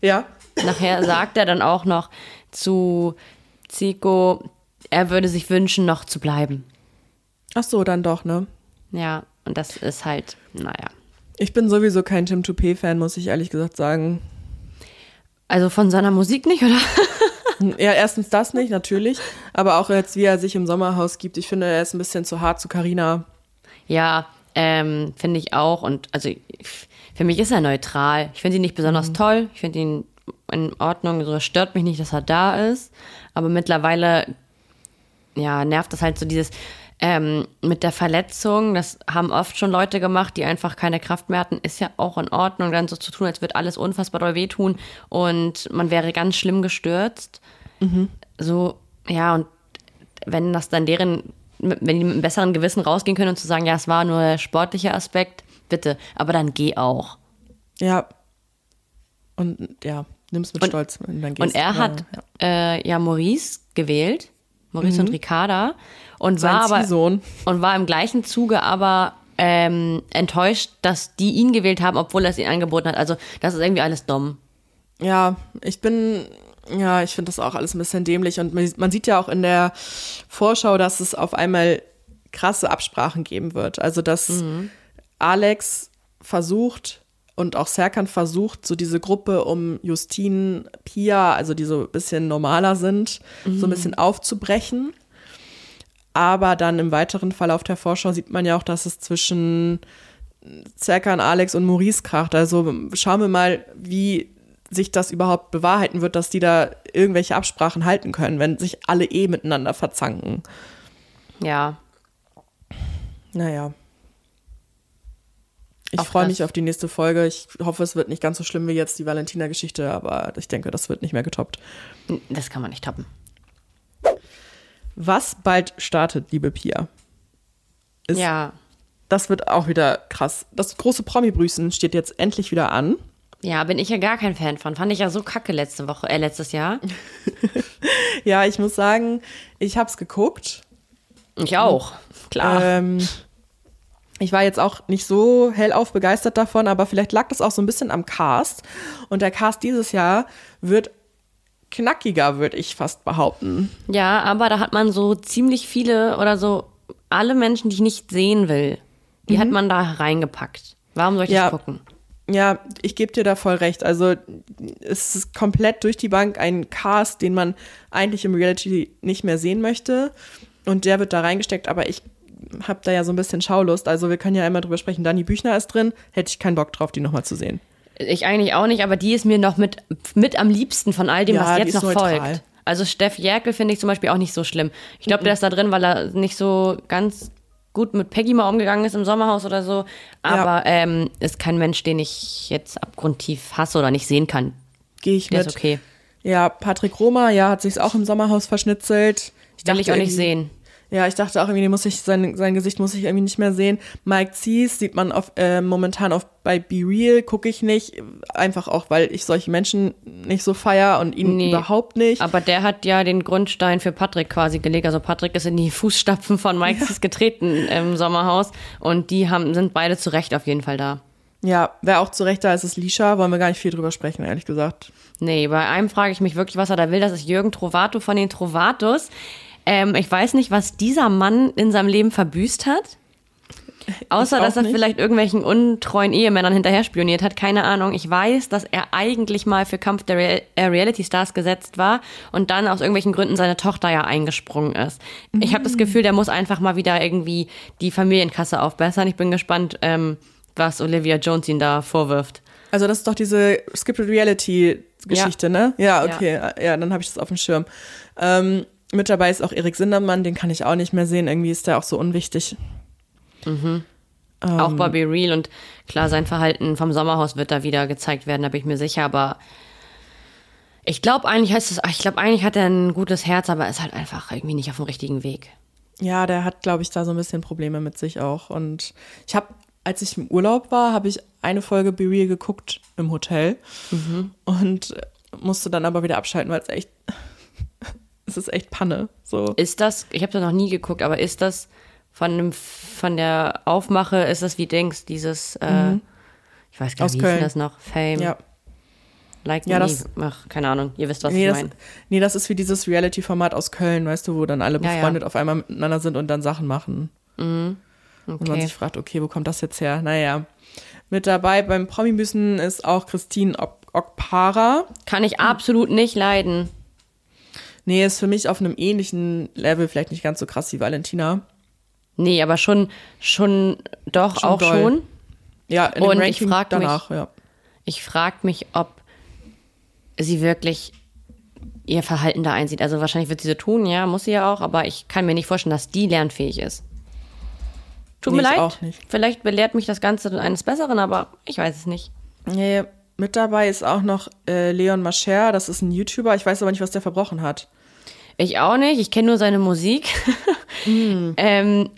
Speaker 3: ja.
Speaker 2: nachher sagt er dann auch noch zu Zico, er würde sich wünschen, noch zu bleiben.
Speaker 3: Ach so, dann doch, ne?
Speaker 2: Ja, und das ist halt, naja.
Speaker 3: Ich bin sowieso kein Tim Toupé-Fan, muss ich ehrlich gesagt sagen.
Speaker 2: Also von seiner Musik nicht, oder? [laughs]
Speaker 3: ja, erstens das nicht, natürlich. Aber auch jetzt, wie er sich im Sommerhaus gibt. Ich finde, er ist ein bisschen zu hart zu Carina.
Speaker 2: Ja, ähm, finde ich auch. Und also für mich ist er neutral. Ich finde ihn nicht besonders mhm. toll. Ich finde ihn in Ordnung. So stört mich nicht, dass er da ist. Aber mittlerweile, ja, nervt das halt so dieses, ähm, mit der Verletzung, das haben oft schon Leute gemacht, die einfach keine Kraft mehr hatten, ist ja auch in Ordnung, dann so zu tun, als würde alles unfassbar doll wehtun und man wäre ganz schlimm gestürzt. Mhm. So, ja, und wenn das dann deren, wenn die mit einem besseren Gewissen rausgehen können und zu sagen, ja, es war nur der sportliche Aspekt, bitte, aber dann geh auch.
Speaker 3: Ja. Und ja, nimm's mit
Speaker 2: und,
Speaker 3: Stolz
Speaker 2: und. Und er hat ja, äh, ja Maurice gewählt, Maurice mhm. und Ricarda und war aber
Speaker 3: Ziehsohn.
Speaker 2: und war im gleichen Zuge aber ähm, enttäuscht, dass die ihn gewählt haben, obwohl er es ihnen angeboten hat. Also das ist irgendwie alles dumm.
Speaker 3: Ja, ich bin ja, ich finde das auch alles ein bisschen dämlich und man sieht ja auch in der Vorschau, dass es auf einmal krasse Absprachen geben wird. Also dass mhm. Alex versucht und auch Serkan versucht, so diese Gruppe um Justine, Pia, also die so ein bisschen normaler sind, mhm. so ein mhm. bisschen aufzubrechen. Aber dann im weiteren Verlauf der Vorschau sieht man ja auch, dass es zwischen Zerkan, Alex und Maurice kracht. Also schauen wir mal, wie sich das überhaupt bewahrheiten wird, dass die da irgendwelche Absprachen halten können, wenn sich alle eh miteinander verzanken.
Speaker 2: Ja.
Speaker 3: Naja. Ich freue mich auf die nächste Folge. Ich hoffe, es wird nicht ganz so schlimm wie jetzt die Valentina-Geschichte, aber ich denke, das wird nicht mehr getoppt.
Speaker 2: Das kann man nicht toppen
Speaker 3: was bald startet, liebe Pia.
Speaker 2: Ist, ja.
Speaker 3: Das wird auch wieder krass. Das große Promi-Brüßen steht jetzt endlich wieder an.
Speaker 2: Ja, bin ich ja gar kein Fan von. Fand ich ja so kacke letzte Woche, äh, letztes Jahr. [laughs]
Speaker 3: Ja, ich muss sagen, ich habe es geguckt.
Speaker 2: Ich auch, klar.
Speaker 3: Ähm, ich war jetzt auch nicht so hellauf begeistert davon, aber vielleicht lag das auch so ein bisschen am Cast. Und der Cast dieses Jahr wird knackiger, würde ich fast behaupten.
Speaker 2: Ja, aber da hat man so ziemlich viele oder so alle Menschen, die ich nicht sehen will, die hat man da reingepackt. Warum soll ich
Speaker 3: Ja.
Speaker 2: das gucken?
Speaker 3: Ja, ich gebe dir da voll recht. Also es ist komplett durch die Bank ein Cast, den man eigentlich im Reality nicht mehr sehen möchte. Und der wird da reingesteckt, aber ich habe da ja so ein bisschen Schaulust. Also wir können ja einmal drüber sprechen. Dani Büchner ist drin. Hätte ich keinen Bock drauf, die nochmal zu sehen.
Speaker 2: Ich eigentlich auch nicht, aber die ist mir noch mit, mit am liebsten von all dem,
Speaker 3: Ja,
Speaker 2: was jetzt noch
Speaker 3: neutral.
Speaker 2: folgt. Also Steff Jerkel finde ich zum Beispiel auch nicht so schlimm. Ich glaube, der ist da drin, weil er nicht so ganz gut mit Peggy mal umgegangen ist im Sommerhaus oder so. Aber ähm, ist kein Mensch, den ich jetzt abgrundtief hasse oder nicht sehen kann.
Speaker 3: Gehe ich
Speaker 2: Der
Speaker 3: mit.
Speaker 2: ist okay.
Speaker 3: Ja, Patrick Roma, ja, hat sich's auch im Sommerhaus verschnitzelt. Ich
Speaker 2: Will ich auch nicht sehen.
Speaker 3: Ja, ich dachte auch irgendwie, muss ich, sein, sein Gesicht muss ich irgendwie nicht mehr sehen. Mike Zies sieht man auf, äh, momentan auf, bei Be Real, gucke ich nicht. Einfach auch, weil ich solche Menschen nicht so feier und ihn
Speaker 2: Nee.
Speaker 3: überhaupt nicht.
Speaker 2: Aber der hat ja den Grundstein für Patrick quasi gelegt. Also Patrick ist in die [laughs] Fußstapfen von Mike Zies getreten im Sommerhaus. Und die haben, sind beide zu Recht auf jeden Fall da.
Speaker 3: Ja, wer auch zu Recht da ist, ist Lisha. Wollen wir gar nicht viel drüber sprechen, ehrlich gesagt.
Speaker 2: Nee, bei einem frage ich mich wirklich, was er da will. Das ist Jürgen Trovato von den Trovatos. Ähm, ich weiß nicht, was dieser Mann in seinem Leben verbüßt hat. Außer, dass er
Speaker 3: nicht.
Speaker 2: vielleicht irgendwelchen untreuen Ehemännern hinterher spioniert hat. Keine Ahnung. Ich weiß, dass er eigentlich mal für Kampf der Real äh, Reality Stars gesetzt war und dann aus irgendwelchen Gründen seine Tochter ja eingesprungen ist. Ich habe das Gefühl, der muss einfach mal wieder irgendwie die Familienkasse aufbessern. Ich bin gespannt, ähm, was Olivia Jones ihn da vorwirft.
Speaker 3: Also das ist doch diese Scripted Reality Geschichte, ne? Ja, okay. Ja, dann habe ich das auf dem Schirm. Ähm, mit dabei ist auch Erik Sindermann, den kann ich auch nicht mehr sehen. Irgendwie ist der auch so unwichtig.
Speaker 2: Auch Bobby Real und klar, sein Verhalten vom Sommerhaus wird da wieder gezeigt werden, da bin ich mir sicher, aber ich glaube eigentlich heißt es, ich glaube eigentlich hat er ein gutes Herz, aber ist halt einfach irgendwie nicht auf dem richtigen Weg.
Speaker 3: Ja, der hat, glaube ich, da so ein bisschen Probleme mit sich auch. Und ich habe, als ich im Urlaub war, habe ich eine Folge Be Real geguckt im Hotel und musste dann aber wieder abschalten, weil es echt, es ist echt Panne. So.
Speaker 2: Ist das, ich habe das noch nie geguckt, aber ist das von dem, von der Aufmache, ist das wie Dings, dieses, äh, ich weiß gar nicht, wie hieß
Speaker 3: Köln.
Speaker 2: das noch? Fame,
Speaker 3: Ja.
Speaker 2: Like
Speaker 3: Ja, das-
Speaker 2: ach, keine Ahnung, ihr wisst, was
Speaker 3: Nee
Speaker 2: ich
Speaker 3: das,
Speaker 2: meine.
Speaker 3: nee, das ist wie dieses Reality-Format aus Köln, weißt du, wo dann alle
Speaker 2: Ja, ja.
Speaker 3: befreundet auf einmal miteinander sind und dann Sachen machen. Und man
Speaker 2: Okay.
Speaker 3: sich fragt, okay, wo kommt das jetzt her? Naja. Mit dabei beim Promi-Büßen ist auch Christine Ok- Okpara.
Speaker 2: Kann ich absolut nicht leiden.
Speaker 3: Nee, ist für mich auf einem ähnlichen Level, vielleicht nicht ganz so krass wie Valentina.
Speaker 2: Nee, aber schon, schon, doch,
Speaker 3: Schon
Speaker 2: auch
Speaker 3: doll.
Speaker 2: schon.
Speaker 3: Ja, in
Speaker 2: Und
Speaker 3: dem
Speaker 2: ich
Speaker 3: Ranking
Speaker 2: frag mich-
Speaker 3: danach, ja.
Speaker 2: Ich frage mich, ob sie wirklich ihr Verhalten da einsieht. Also wahrscheinlich wird sie so tun, ja, muss sie ja auch, aber ich kann mir nicht vorstellen, dass die lernfähig ist. Tut
Speaker 3: Nee,
Speaker 2: mir
Speaker 3: ich
Speaker 2: leid. Vielleicht belehrt mich das Ganze eines Besseren, aber ich weiß es nicht.
Speaker 3: Nee, mit dabei ist auch noch äh, Leon Mascher, das ist ein YouTuber, ich weiß aber nicht, was der verbrochen hat.
Speaker 2: Ich auch nicht. Ich kenne nur seine Musik. [laughs] ähm,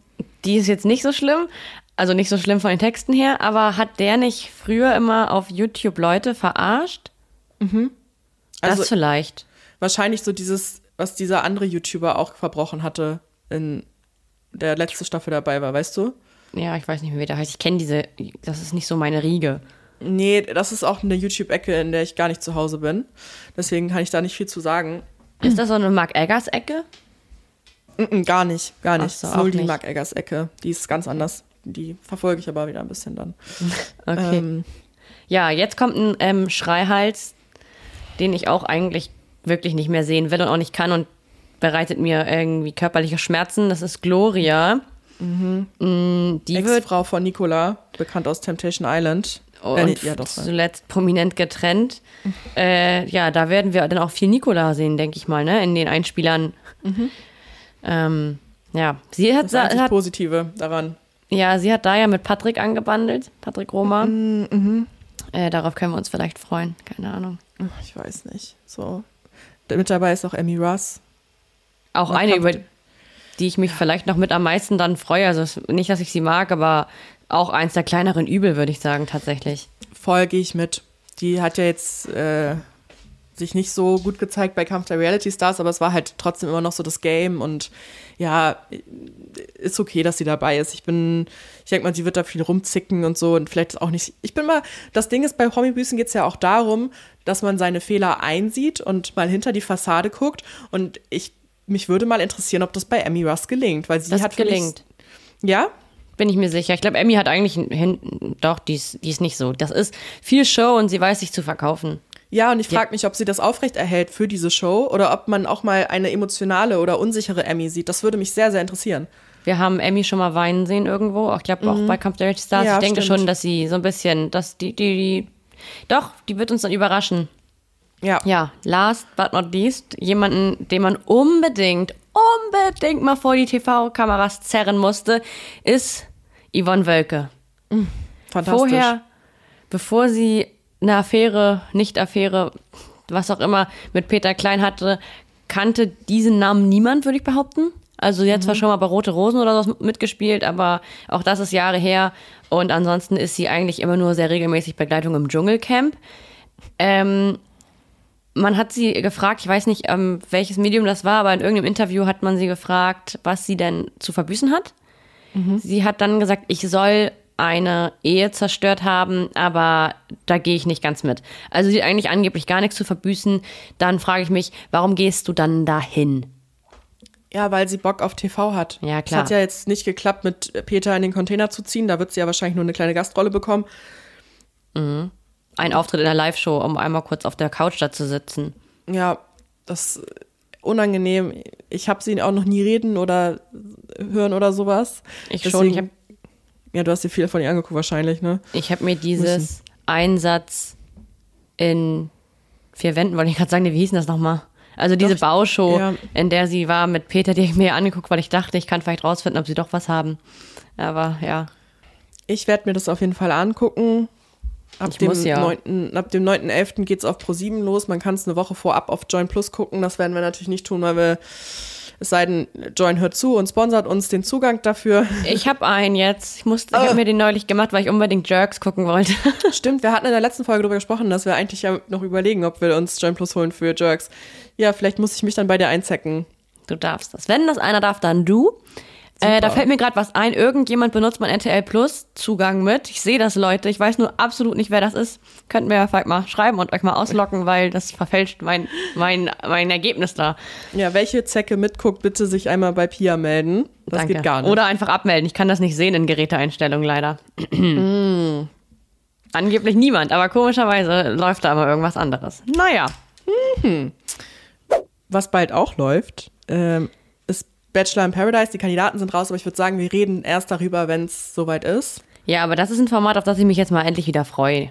Speaker 2: die ist jetzt nicht so schlimm. Also nicht so schlimm von den Texten her, aber hat der nicht früher immer auf YouTube Leute verarscht?
Speaker 3: Also
Speaker 2: das vielleicht.
Speaker 3: wahrscheinlich so dieses, was dieser andere YouTuber auch verbrochen hatte in der letzten Staffel dabei war, weißt du?
Speaker 2: Ja, ich weiß nicht mehr, wie der heißt. Ich kenne diese, das ist nicht so meine Riege.
Speaker 3: Nee, das ist auch eine YouTube-Ecke, in der ich gar nicht zu Hause bin. Deswegen kann ich da nicht viel zu sagen.
Speaker 2: Ist das so eine Mark Eggers Ecke?
Speaker 3: Mm-mm, gar nicht, gar nicht.
Speaker 2: so,
Speaker 3: Das ist Null die. Mark Eggers Ecke. Die ist ganz anders. Die verfolge ich aber wieder ein bisschen dann. [laughs]
Speaker 2: Okay.
Speaker 3: Ähm,
Speaker 2: Ja, jetzt kommt ein ähm, Schreihals, den ich auch eigentlich wirklich nicht mehr sehen will und auch nicht kann und bereitet mir irgendwie körperliche Schmerzen. Das ist Gloria. Mm, Die
Speaker 3: Ex-Frau von Nicola, bekannt aus Temptation Island.
Speaker 2: Und
Speaker 3: Äh, ja, doch.
Speaker 2: zuletzt prominent getrennt. Äh, ja, da werden wir dann auch viel Nicola sehen, denke ich mal, ne? In den Einspielern. Ähm, ja, sie hat,
Speaker 3: Das
Speaker 2: hat
Speaker 3: Positive daran.
Speaker 2: Ja, sie hat da ja mit Patrick angebandelt, Patrick Roma.
Speaker 3: Mhm,
Speaker 2: Äh, darauf können wir uns vielleicht freuen, keine Ahnung.
Speaker 3: Ich weiß nicht. So. Mit dabei ist auch Emmy Russ.
Speaker 2: Auch
Speaker 3: Man
Speaker 2: eine, über die ich mich vielleicht noch mit am meisten dann freue. Also nicht, dass ich sie mag, aber auch eins der kleineren Übel, würde ich sagen, tatsächlich.
Speaker 3: Voll gehe ich mit. Die hat ja jetzt äh, sich nicht so gut gezeigt bei Kampf der Reality Stars, aber es war halt trotzdem immer noch so das Game und ja, ist okay, dass sie dabei ist. Ich bin, ich denke mal, sie wird da viel rumzicken und so und vielleicht auch nicht. Ich bin mal, das Ding ist, bei Promi-Büßen geht es ja auch darum, dass man seine Fehler einsieht und mal hinter die Fassade guckt. Und ich, mich würde mal interessieren, ob das bei Emmy Russ gelingt, weil sie
Speaker 2: Das
Speaker 3: hat
Speaker 2: gelingt.
Speaker 3: Mich, ja?
Speaker 2: Bin ich mir sicher. Ich glaube, Emmy hat eigentlich hin, doch, die ist, die ist nicht so. Das ist viel Show und sie weiß sich zu verkaufen.
Speaker 3: Ja, und ich frage mich, ob sie das aufrechterhält für diese Show oder ob man auch mal eine emotionale oder unsichere Emmy sieht. Das würde mich sehr, sehr interessieren.
Speaker 2: Wir haben Emmy schon mal weinen sehen irgendwo. Ich glaube auch bei Kampf der Stars.
Speaker 3: Mhm. Ja,
Speaker 2: ich denke
Speaker 3: stimmt.
Speaker 2: schon, dass sie so ein bisschen, dass die, die, die, doch, die wird uns dann überraschen.
Speaker 3: Ja.
Speaker 2: Ja, last but not least, jemanden, den man unbedingt, unbedingt mal vor die TV-Kameras zerren musste, ist Yvonne Wölke.
Speaker 3: Fantastisch.
Speaker 2: Vorher, bevor sie eine Affäre, Nicht-Affäre, was auch immer, mit Peter Klein hatte, kannte diesen Namen niemand, würde ich behaupten. Also sie hat zwar schon mal bei Rote Rosen oder so mitgespielt, aber auch das ist Jahre her. Und ansonsten ist sie eigentlich immer nur sehr regelmäßig Begleitung im Dschungelcamp. Ähm, man hat sie gefragt, ich weiß nicht, ähm, welches Medium das war, aber in irgendeinem Interview hat man sie gefragt, was sie denn zu verbüßen hat. Sie hat dann gesagt, ich soll eine Ehe zerstört haben, aber da gehe ich nicht ganz mit. Also sie hat eigentlich angeblich gar nichts zu verbüßen. Dann frage ich mich, warum gehst du dann dahin?
Speaker 3: Ja, weil sie Bock auf TV hat.
Speaker 2: Ja,
Speaker 3: Es
Speaker 2: klar.
Speaker 3: hat ja jetzt nicht geklappt, mit Peter in den Container zu ziehen. Da wird sie ja wahrscheinlich nur eine kleine Gastrolle bekommen.
Speaker 2: Ein Auftritt in der Live-Show, um einmal kurz auf der Couch da zu sitzen.
Speaker 3: Ja, das ist unangenehm. Ich habe sie auch noch nie reden oder hören oder sowas.
Speaker 2: Ich schon, ich hab-
Speaker 3: ja, du hast dir viel von ihr angeguckt wahrscheinlich, ne?
Speaker 2: Ich habe mir dieses Einsatz in vier Wänden, wollte ich gerade sagen, wie hieß denn das nochmal? Also diese
Speaker 3: Doch,
Speaker 2: Baushow,
Speaker 3: ja.
Speaker 2: in der sie war mit Peter, die ich mir angeguckt, weil ich dachte, ich kann vielleicht rausfinden, ob sie doch was haben. Aber ja,
Speaker 3: Ich werde mir das auf jeden Fall angucken. Ab
Speaker 2: Ich
Speaker 3: dem
Speaker 2: muss ja.
Speaker 3: 9., ab dem 9.11. geht es auf Pro7 los. Man kann es eine Woche vorab auf Join Plus gucken. Das werden wir natürlich nicht tun, weil wir, es sei denn, Join hört zu und sponsert uns den Zugang dafür.
Speaker 2: ich habe einen jetzt. Ich musste, ich
Speaker 3: Ah.
Speaker 2: habe mir den neulich gemacht, weil ich unbedingt Jerks gucken wollte. [laughs]
Speaker 3: Stimmt, wir hatten in der letzten Folge darüber gesprochen, dass wir eigentlich ja noch überlegen, ob wir uns Join Plus holen für Jerks. Ja, vielleicht muss ich mich dann bei dir einzecken.
Speaker 2: Du darfst das. Wenn das einer darf, dann du. Äh, da fällt mir gerade was ein. Irgendjemand benutzt mein RTL Plus Zugang mit. Ich sehe das, Leute. Ich weiß nur absolut nicht, wer das ist. Könnt mir vielleicht mal schreiben und euch mal auslocken, [laughs] weil das verfälscht mein, mein, mein Ergebnis da.
Speaker 3: Ja, welche Zecke mitguckt, bitte sich einmal bei Pia melden. Das
Speaker 2: Danke.
Speaker 3: geht gar nicht.
Speaker 2: Oder einfach abmelden. Ich kann das nicht sehen in Geräteeinstellungen leider. Angeblich niemand, aber komischerweise läuft da immer irgendwas anderes. Naja.
Speaker 3: Was bald auch läuft, ähm, Bachelor in Paradise. Die Kandidaten sind raus, aber ich würde sagen, wir reden erst darüber, wenn es soweit ist.
Speaker 2: Ja, aber das ist ein Format, auf das ich mich jetzt mal endlich wieder freue.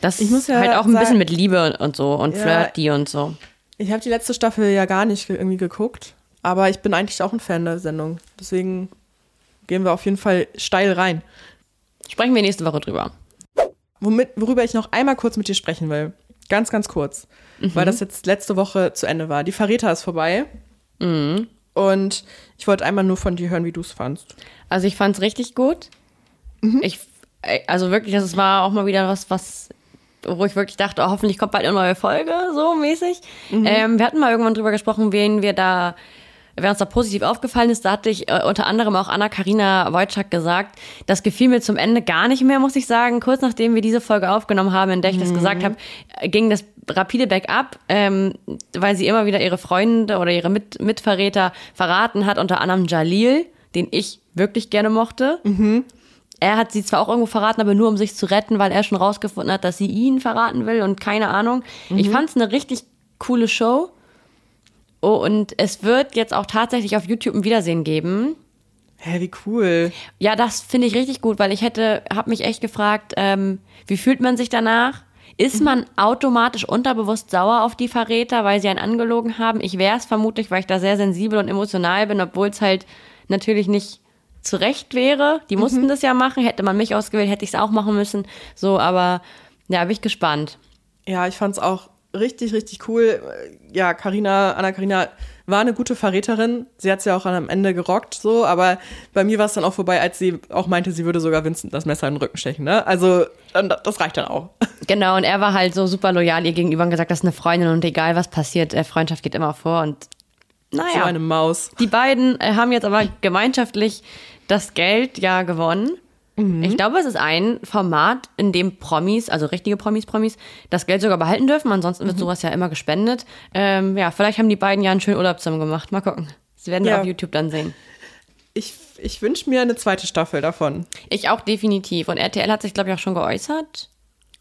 Speaker 2: Das
Speaker 3: Ich muss ja
Speaker 2: halt auch ein bisschen mit Liebe und so und
Speaker 3: Ja.
Speaker 2: flirty und so.
Speaker 3: Ich habe die letzte Staffel ja gar nicht ge- irgendwie geguckt, aber ich bin eigentlich auch ein Fan der Sendung. Deswegen gehen wir auf jeden Fall steil rein.
Speaker 2: Sprechen wir nächste Woche drüber.
Speaker 3: Womit, worüber ich noch einmal kurz mit dir sprechen will. Ganz, ganz kurz. Weil das jetzt letzte Woche zu Ende war. Die Verräter ist vorbei. Und ich wollte einmal nur von dir hören, wie du es fandst.
Speaker 2: Also ich fand's richtig gut. Ich, äh, also wirklich, das war auch mal wieder was, was, wo ich wirklich dachte, oh, hoffentlich kommt bald eine neue Folge, so mäßig. Ähm, wir hatten mal irgendwann drüber gesprochen, wen wir da, wer uns da positiv aufgefallen ist. Da hatte ich äh, unter anderem auch Anna-Karina Wojcik gesagt, das gefiel mir zum Ende gar nicht mehr, muss ich sagen. Kurz nachdem wir diese Folge aufgenommen haben, in der ich das gesagt habe, äh, ging das rapide bergab, ähm, weil sie immer wieder ihre Freunde oder ihre Mit Mitverräter verraten hat, unter anderem Jalil, den ich wirklich gerne mochte. Er hat sie zwar auch irgendwo verraten, aber nur um sich zu retten, weil er schon rausgefunden hat, dass sie ihn verraten will und keine Ahnung. Ich fand es eine richtig coole Show. Oh, und es wird jetzt auch tatsächlich auf YouTube ein Wiedersehen geben.
Speaker 3: Hä, wie cool.
Speaker 2: Ja, das finde ich richtig gut, weil ich hätte, habe mich echt gefragt, ähm, wie fühlt man sich danach? Ist man automatisch unterbewusst sauer auf die Verräter, weil sie einen angelogen haben? Ich wäre es vermutlich, weil ich da sehr sensibel und emotional bin, obwohl es halt natürlich nicht zu Recht wäre. Die mussten das ja machen. Hätte man mich ausgewählt, hätte ich es auch machen müssen. So, aber ja, bin ich gespannt.
Speaker 3: Ja, ich fand es auch richtig, richtig cool. Ja, Karina, Anna Karina war eine gute Verräterin. Sie hat es ja auch am Ende gerockt, so, aber bei mir war es dann auch vorbei, als sie auch meinte, sie würde sogar Vincent das Messer in den Rücken stechen. Ne? Also, das reicht dann auch. [laughs]
Speaker 2: Genau, und er war halt so super loyal ihr gegenüber und gesagt, das ist eine Freundin und egal was passiert, Freundschaft geht immer vor und naja.
Speaker 3: So eine Maus.
Speaker 2: Die beiden äh, haben jetzt aber gemeinschaftlich das Geld ja gewonnen. Mhm. Ich glaube, es ist ein Format, in dem Promis, also richtige Promis, Promis, das Geld sogar behalten dürfen. Ansonsten wird mhm. sowas ja immer gespendet. Ähm, ja, vielleicht haben die beiden ja einen schönen Urlaub zusammen gemacht. Mal gucken. Das werden ja. auf YouTube dann sehen.
Speaker 3: Ich, ich wünsche mir eine zweite Staffel davon.
Speaker 2: Ich auch definitiv. Und RTL hat sich, glaube ich, auch schon geäußert.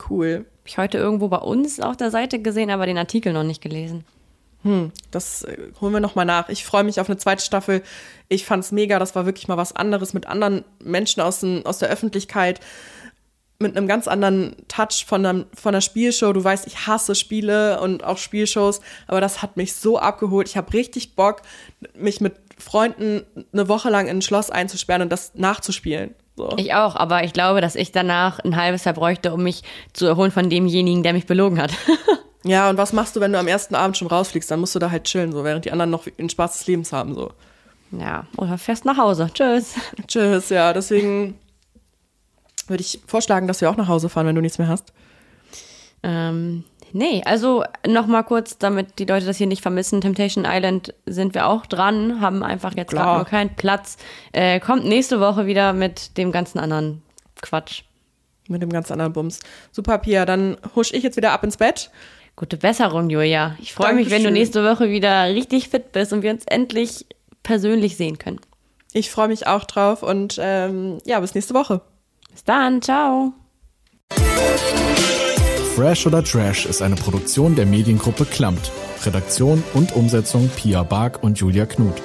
Speaker 3: Cool. Habe
Speaker 2: ich heute irgendwo bei uns auf der Seite gesehen, aber den Artikel noch nicht gelesen.
Speaker 3: Hm, das äh, holen wir nochmal nach. Ich freue mich auf eine zweite Staffel. Ich fand es mega. Das war wirklich mal was anderes mit anderen Menschen aus, den, aus der Öffentlichkeit. Mit einem ganz anderen Touch von, einem, von einer Spielshow. Du weißt, ich hasse Spiele und auch Spielshows, aber das hat mich so abgeholt. Ich habe richtig Bock, mich mit Freunden eine Woche lang in ein Schloss einzusperren und das nachzuspielen. So.
Speaker 2: Ich auch, aber ich glaube, dass ich danach ein halbes Jahr bräuchte, um mich zu erholen von demjenigen, der mich belogen hat. [laughs]
Speaker 3: Ja, und was machst du, wenn du am ersten Abend schon rausfliegst? Dann musst du da halt chillen, so, während die anderen noch den Spaß des Lebens haben, so.
Speaker 2: Ja, oder fährst nach Hause. Tschüss.
Speaker 3: Tschüss, ja, deswegen würde ich vorschlagen, dass wir auch nach Hause fahren, wenn du nichts mehr hast.
Speaker 2: Ähm, nee, also nochmal kurz, damit die Leute das hier nicht vermissen. Temptation Island sind wir auch dran, haben einfach jetzt gerade nur keinen Platz. Äh, kommt nächste Woche wieder mit dem ganzen anderen Quatsch.
Speaker 3: Mit dem ganz anderen Bums. Super, Pia, dann husch ich jetzt wieder ab ins Bett.
Speaker 2: Gute Besserung, Julia. Ich freue mich, wenn du nächste Woche wieder richtig fit bist und wir uns endlich persönlich sehen können.
Speaker 3: Ich freue mich auch drauf und ähm, ja, bis nächste Woche.
Speaker 2: Bis dann, ciao.
Speaker 1: Fresh oder Trash ist eine Produktion der Mediengruppe Klammt. Redaktion und Umsetzung Pia Bark und Julia Knuth.